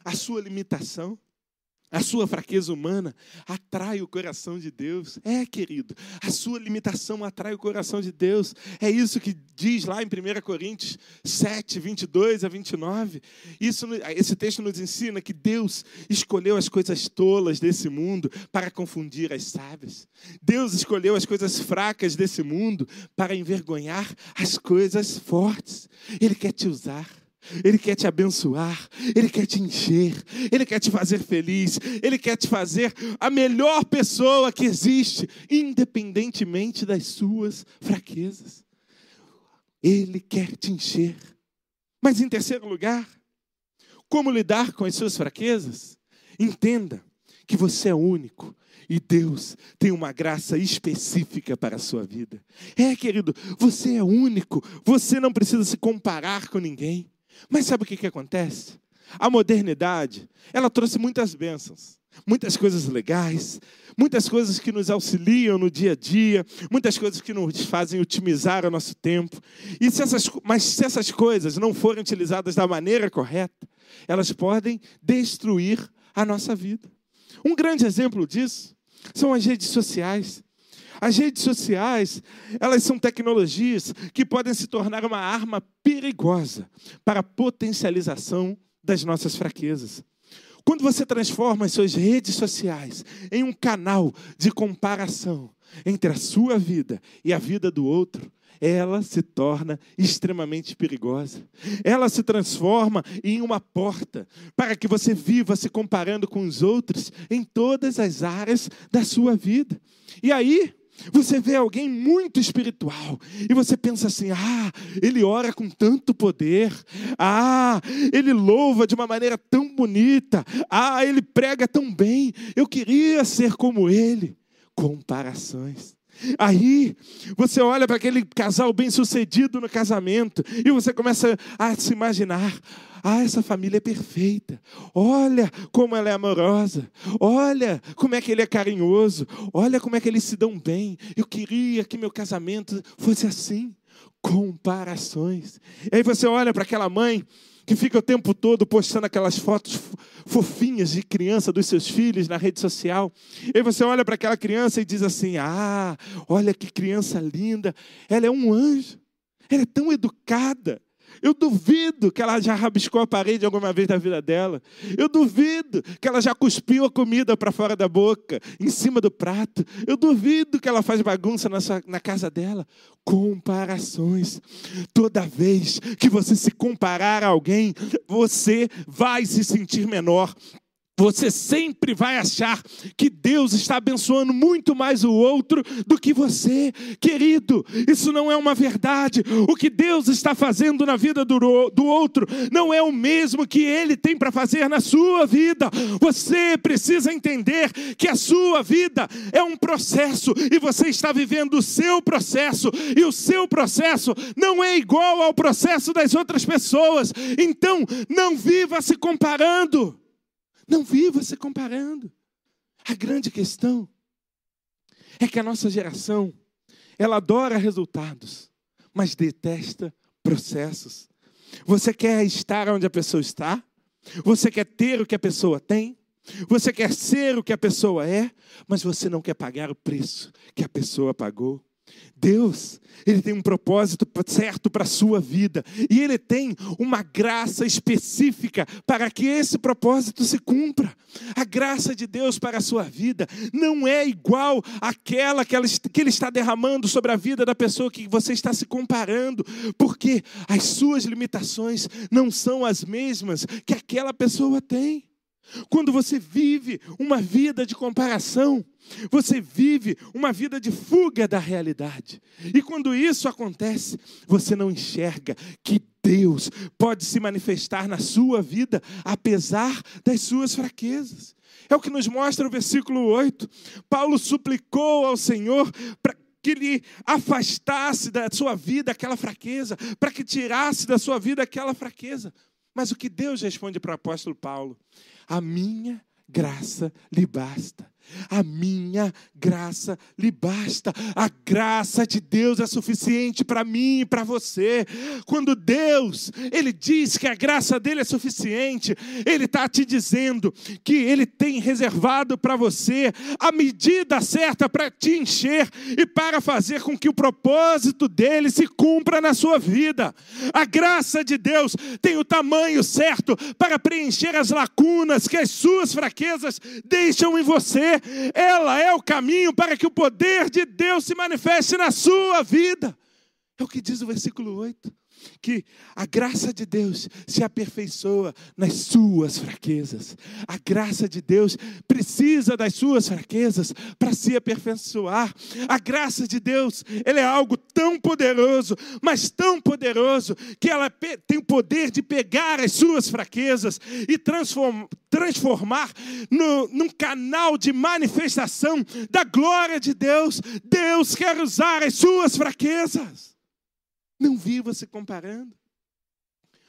a sua limitação. A sua fraqueza humana atrai o coração de Deus. É, querido, a sua limitação atrai o coração de Deus. É isso que diz lá em 1 Coríntios 7, 22 a 29. Isso, esse texto nos ensina que Deus escolheu as coisas tolas desse mundo para confundir as sábias. Deus escolheu as coisas fracas desse mundo para envergonhar as coisas fortes. Ele quer te usar. Ele quer te abençoar, Ele quer te encher, Ele quer te fazer feliz, Ele quer te fazer a melhor pessoa que existe, independentemente das suas fraquezas. Ele quer te encher. Mas em terceiro lugar, como lidar com as suas fraquezas? Entenda que você é único e Deus tem uma graça específica para a sua vida. É, querido, você é único, você não precisa se comparar com ninguém. Mas sabe o que, que acontece? A modernidade, ela trouxe muitas bênçãos. muitas coisas legais, muitas coisas que nos auxiliam no dia a dia, muitas coisas que nos fazem otimizar o nosso tempo. E se essas, mas se essas coisas não forem utilizadas da maneira correta, elas podem destruir a nossa vida. Um grande exemplo disso são as redes sociais. As redes sociais, elas são tecnologias que podem se tornar uma arma perigosa para a potencialização das nossas fraquezas. Quando você transforma as suas redes sociais em um canal de comparação entre a sua vida e a vida do outro, ela se torna extremamente perigosa. Ela se transforma em uma porta para que você viva se comparando com os outros em todas as áreas da sua vida. E aí, você vê alguém muito espiritual e você pensa assim: ah, ele ora com tanto poder, ah, ele louva de uma maneira tão bonita, ah, ele prega tão bem, eu queria ser como ele. Comparações. Aí você olha para aquele casal bem sucedido no casamento e você começa a se imaginar: ah, essa família é perfeita. Olha como ela é amorosa. Olha como é que ele é carinhoso. Olha como é que eles se dão bem. Eu queria que meu casamento fosse assim. Comparações. E aí você olha para aquela mãe que fica o tempo todo postando aquelas fotos fofinhas de criança dos seus filhos na rede social. E você olha para aquela criança e diz assim: Ah, olha que criança linda, ela é um anjo, ela é tão educada. Eu duvido que ela já rabiscou a parede alguma vez na vida dela. Eu duvido que ela já cuspiu a comida para fora da boca, em cima do prato. Eu duvido que ela faz bagunça na, sua, na casa dela. Comparações. Toda vez que você se comparar a alguém, você vai se sentir menor. Você sempre vai achar que Deus está abençoando muito mais o outro do que você, querido. Isso não é uma verdade. O que Deus está fazendo na vida do, outro não é o mesmo que Ele tem para fazer na sua vida. Você precisa entender que a sua vida é um processo e você está vivendo o seu processo, e o seu processo não é igual ao processo das outras pessoas. Então, não viva se comparando. Não viva se comparando. A grande questão é que a nossa geração, ela adora resultados, mas detesta processos. Você quer estar onde a pessoa está? Você quer ter o que a pessoa tem? Você quer ser o que a pessoa é, mas você não quer pagar o preço que a pessoa pagou. Deus, Ele tem um propósito certo para a sua vida e Ele tem uma graça específica para que esse propósito se cumpra. A graça de Deus para a sua vida não é igual àquela que, que Ele está derramando sobre a vida da pessoa que você está se comparando, porque as suas limitações não são as mesmas que aquela pessoa tem. Quando você vive uma vida de comparação, você vive uma vida de fuga da realidade. E quando isso acontece, você não enxerga que Deus pode se manifestar na sua vida, apesar das suas fraquezas. É o que nos mostra o versículo 8. Paulo suplicou ao Senhor para que lhe afastasse da sua vida aquela fraqueza, para que tirasse da sua vida aquela fraqueza. Mas o que Deus responde para o apóstolo Paulo? A minha graça lhe basta. A minha graça lhe basta. A graça de Deus é suficiente para mim e para você. Quando Deus, Ele diz que a graça dele é suficiente, Ele está te dizendo que Ele tem reservado para você a medida certa para te encher e para fazer com que o propósito dele se cumpra na sua vida. A graça de Deus tem o tamanho certo para preencher as lacunas que as suas fraquezas deixam em você ela é o caminho para que o poder de Deus se manifeste na sua vida. É o que diz o versículo 8 que a graça de Deus se aperfeiçoa nas suas fraquezas. A graça de Deus precisa das suas fraquezas para se aperfeiçoar. A graça de Deus, ela é algo tão poderoso, mas tão poderoso que ela tem o poder de pegar as suas fraquezas e transformar transformar no, num canal de manifestação da glória de Deus. Deus quer usar as suas fraquezas. Não viva se comparando.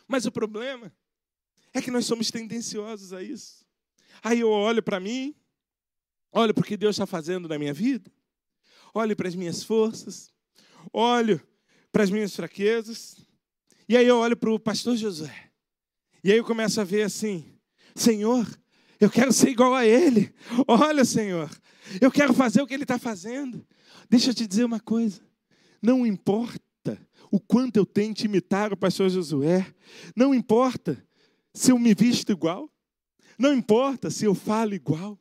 Mas o problema é que nós somos tendenciosos a isso. Aí eu olho para mim, olho para o que Deus está fazendo na minha vida, olho para as minhas forças, olho para as minhas fraquezas, e aí eu olho para o pastor Josué, e aí eu começo a ver assim: Senhor, eu quero ser igual a Ele. Olha, Senhor, eu quero fazer o que Ele está fazendo. Deixa eu te dizer uma coisa: não importa o quanto eu tente imitar o pastor Josué, não importa se eu me visto igual, não importa se eu falo igual,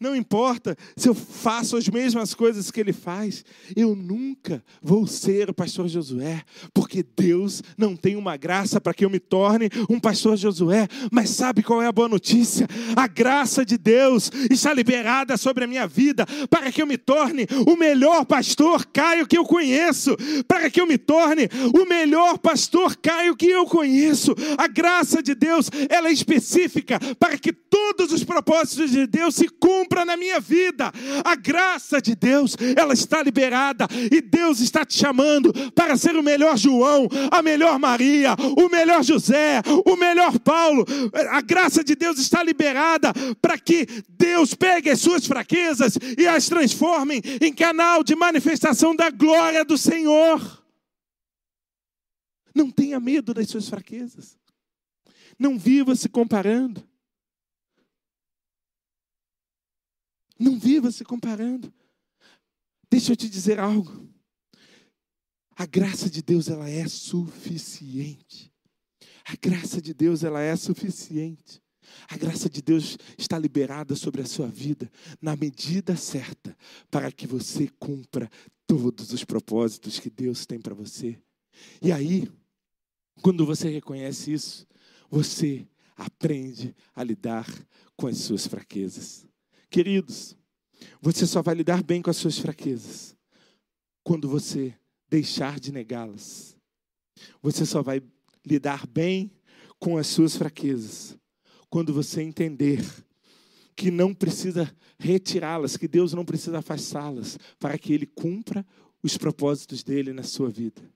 não importa se eu faço as mesmas coisas que ele faz, eu nunca vou ser o pastor Josué, porque Deus não tem uma graça para que eu me torne um pastor Josué. Mas sabe qual é a boa notícia? A graça de Deus está liberada sobre a minha vida para que eu me torne o melhor pastor Caio que eu conheço, para que eu me torne o melhor pastor Caio que eu conheço. A graça de Deus, ela é específica para que todos os propósitos de Deus se cumpram cumpra na minha vida. A graça de Deus, ela está liberada e Deus está te chamando para ser o melhor João, a melhor Maria, o melhor José, o melhor Paulo. A graça de Deus está liberada para que Deus pegue as suas fraquezas e as transforme em canal de manifestação da glória do Senhor. Não tenha medo das suas fraquezas. Não viva se comparando. Não viva se comparando. Deixa eu te dizer algo. A graça de Deus ela é suficiente. A graça de Deus ela é suficiente. A graça de Deus está liberada sobre a sua vida na medida certa para que você cumpra todos os propósitos que Deus tem para você. E aí, quando você reconhece isso, você aprende a lidar com as suas fraquezas. Queridos, você só vai lidar bem com as suas fraquezas quando você deixar de negá-las. Você só vai lidar bem com as suas fraquezas quando você entender que não precisa retirá-las, que Deus não precisa afastá-las para que Ele cumpra os propósitos dele na sua vida.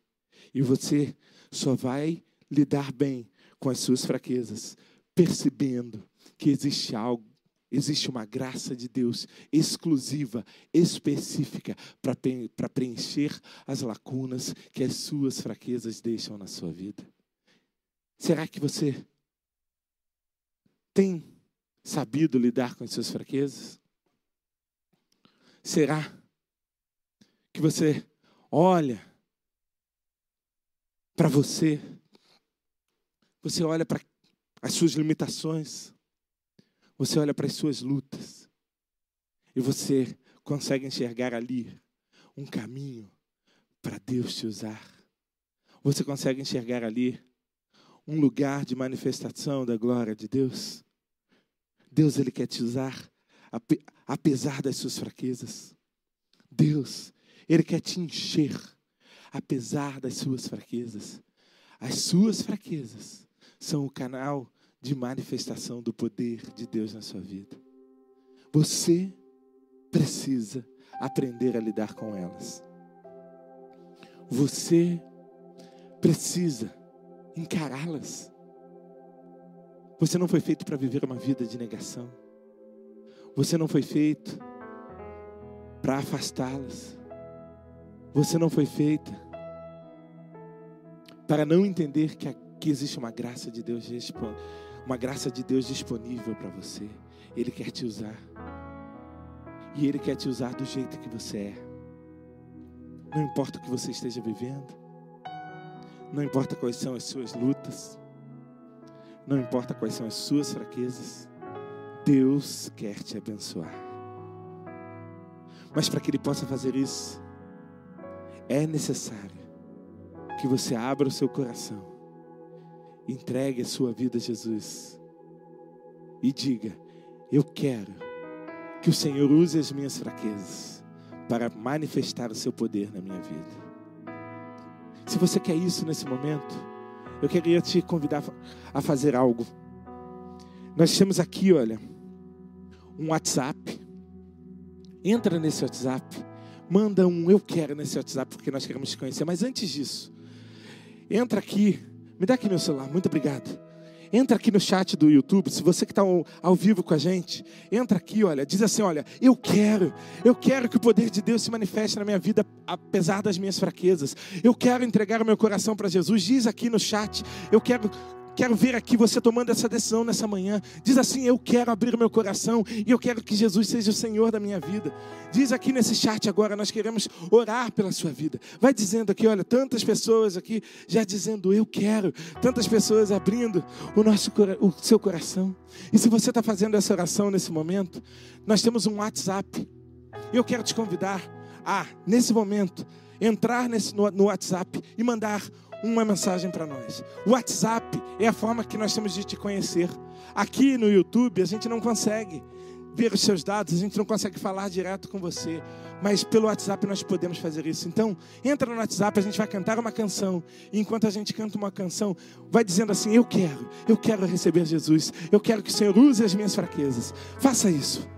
E você só vai lidar bem com as suas fraquezas, percebendo que existe algo Existe uma graça de Deus exclusiva, específica, para preencher as lacunas que as suas fraquezas deixam na sua vida. Será que você tem sabido lidar com as suas fraquezas? Será que você olha para você, você olha para as suas limitações, você olha para as suas lutas e você consegue enxergar ali um caminho para Deus te usar. Você consegue enxergar ali um lugar de manifestação da glória de Deus. Deus ele quer te usar apesar das suas fraquezas. Deus, ele quer te encher apesar das suas fraquezas. As suas fraquezas são o canal de manifestação do poder de Deus na sua vida. Você precisa aprender a lidar com elas. Você precisa encará-las. Você não foi feito para viver uma vida de negação. Você não foi feito para afastá-las. Você não foi feita para não entender que, que existe uma graça de Deus uma graça de Deus disponível para você. Ele quer te usar. E Ele quer te usar do jeito que você é. Não importa o que você esteja vivendo. Não importa quais são as suas lutas. Não importa quais são as suas fraquezas. Deus quer te abençoar. Mas para que Ele possa fazer isso, é necessário que você abra o seu coração Entregue a sua vida a Jesus. E diga: Eu quero que o Senhor use as minhas fraquezas para manifestar o seu poder na minha vida. Se você quer isso nesse momento, eu queria te convidar a fazer algo. Nós temos aqui, olha, um WhatsApp. Entra nesse WhatsApp, manda um eu quero nesse WhatsApp porque nós queremos te conhecer. Mas antes disso, entra aqui me dá aqui meu celular, muito obrigado. entra aqui no chat do YouTube, se você que está ao, ao, vivo com a gente, entra aqui, olha, diz assim, olha, eu quero, eu quero que o poder de Deus se manifeste na minha vida, apesar das minhas fraquezas. Eu quero entregar o meu coração para Jesus. Diz aqui no chat, eu quero Quero ver aqui você tomando essa decisão nessa manhã. Diz assim: Eu quero abrir meu coração e eu quero que Jesus seja o Senhor da minha vida. Diz aqui nesse chat agora: Nós queremos orar pela sua vida. Vai dizendo aqui: Olha, tantas pessoas aqui já dizendo: Eu quero. Tantas pessoas abrindo o, nosso, o seu coração. E se você está fazendo essa oração nesse momento, nós temos um WhatsApp. Eu quero te convidar a, nesse momento, entrar nesse, no, no WhatsApp e mandar uma mensagem para nós. O WhatsApp é a forma que nós temos de te conhecer. Aqui no YouTube a gente não consegue ver os seus dados, a gente não consegue falar direto com você, mas pelo WhatsApp nós podemos fazer isso. Então, entra no WhatsApp, a gente vai cantar uma canção, e enquanto a gente canta uma canção, vai dizendo assim: Eu quero, eu quero receber Jesus, eu quero que o Senhor use as minhas fraquezas. Faça isso.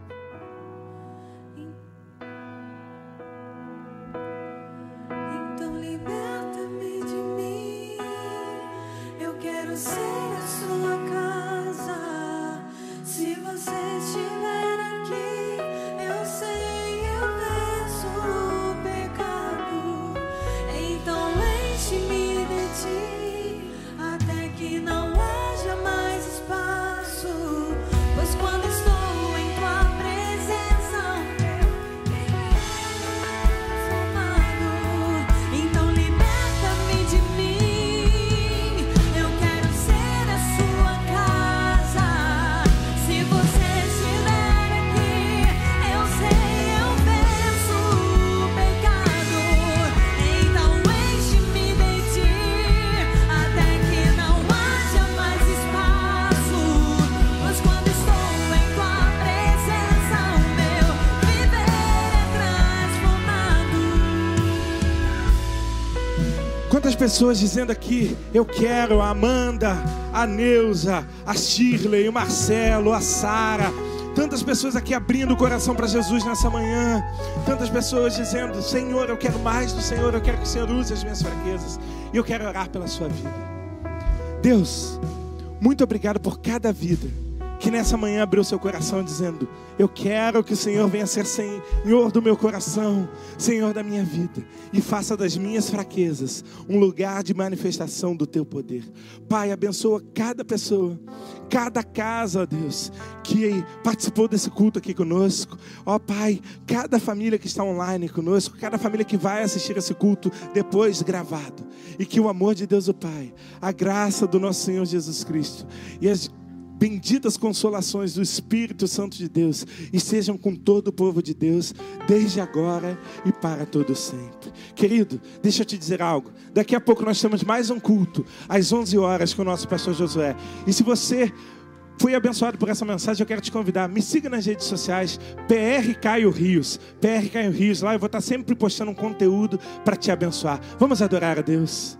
Pessoas dizendo aqui: Eu quero a Amanda, a Neuza, a Shirley, o Marcelo, a Sara. Tantas pessoas aqui abrindo o coração para Jesus nessa manhã. Tantas pessoas dizendo: Senhor, eu quero mais do Senhor, eu quero que o Senhor use as minhas fraquezas. E eu quero orar pela sua vida. Deus, muito obrigado por cada vida que nessa manhã abriu seu coração dizendo: Eu quero que o Senhor venha ser Senhor do meu coração, Senhor da minha vida, e faça das minhas fraquezas um lugar de manifestação do teu poder. Pai, abençoa cada pessoa, cada casa, ó Deus, que participou desse culto aqui conosco. Ó Pai, cada família que está online conosco, cada família que vai assistir esse culto depois gravado. E que o amor de Deus, o Pai, a graça do nosso Senhor Jesus Cristo e as benditas consolações do Espírito Santo de Deus estejam com todo o povo de Deus, desde agora e para todo sempre. Querido, deixa eu te dizer algo. Daqui a pouco nós temos mais um culto, às 11 horas, com o nosso pastor Josué. E se você foi abençoado por essa mensagem, eu quero te convidar. Me siga nas redes sociais, PR Caio Rios. PR Caio Rios, lá eu vou estar sempre postando um conteúdo para te abençoar. Vamos adorar a Deus.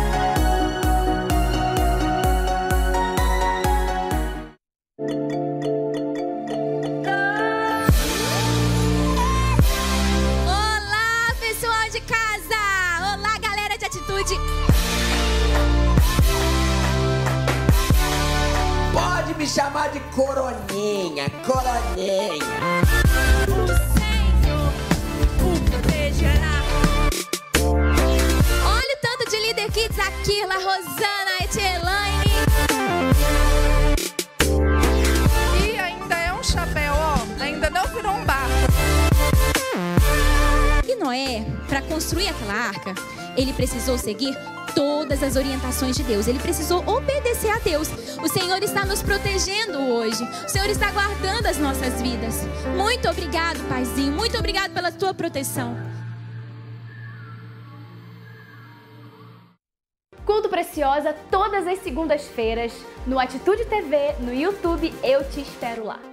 De coroninha, coroninha. O Senhor o protegerá. Olha o tanto de líder kids aqui, La Rosana, Etielaine. E ainda é um chapéu, ó. Ainda não virou um barco. E Noé, para construir aquela arca, ele precisou seguir todas as orientações de Deus. Ele precisou obedecer a Deus. O Senhor está nos protegendo hoje. O Senhor está guardando as nossas vidas. Muito obrigado, Paizinho. Muito obrigado pela tua proteção. Culto Preciosa todas as segundas-feiras no Atitude TV, no YouTube. Eu te espero lá.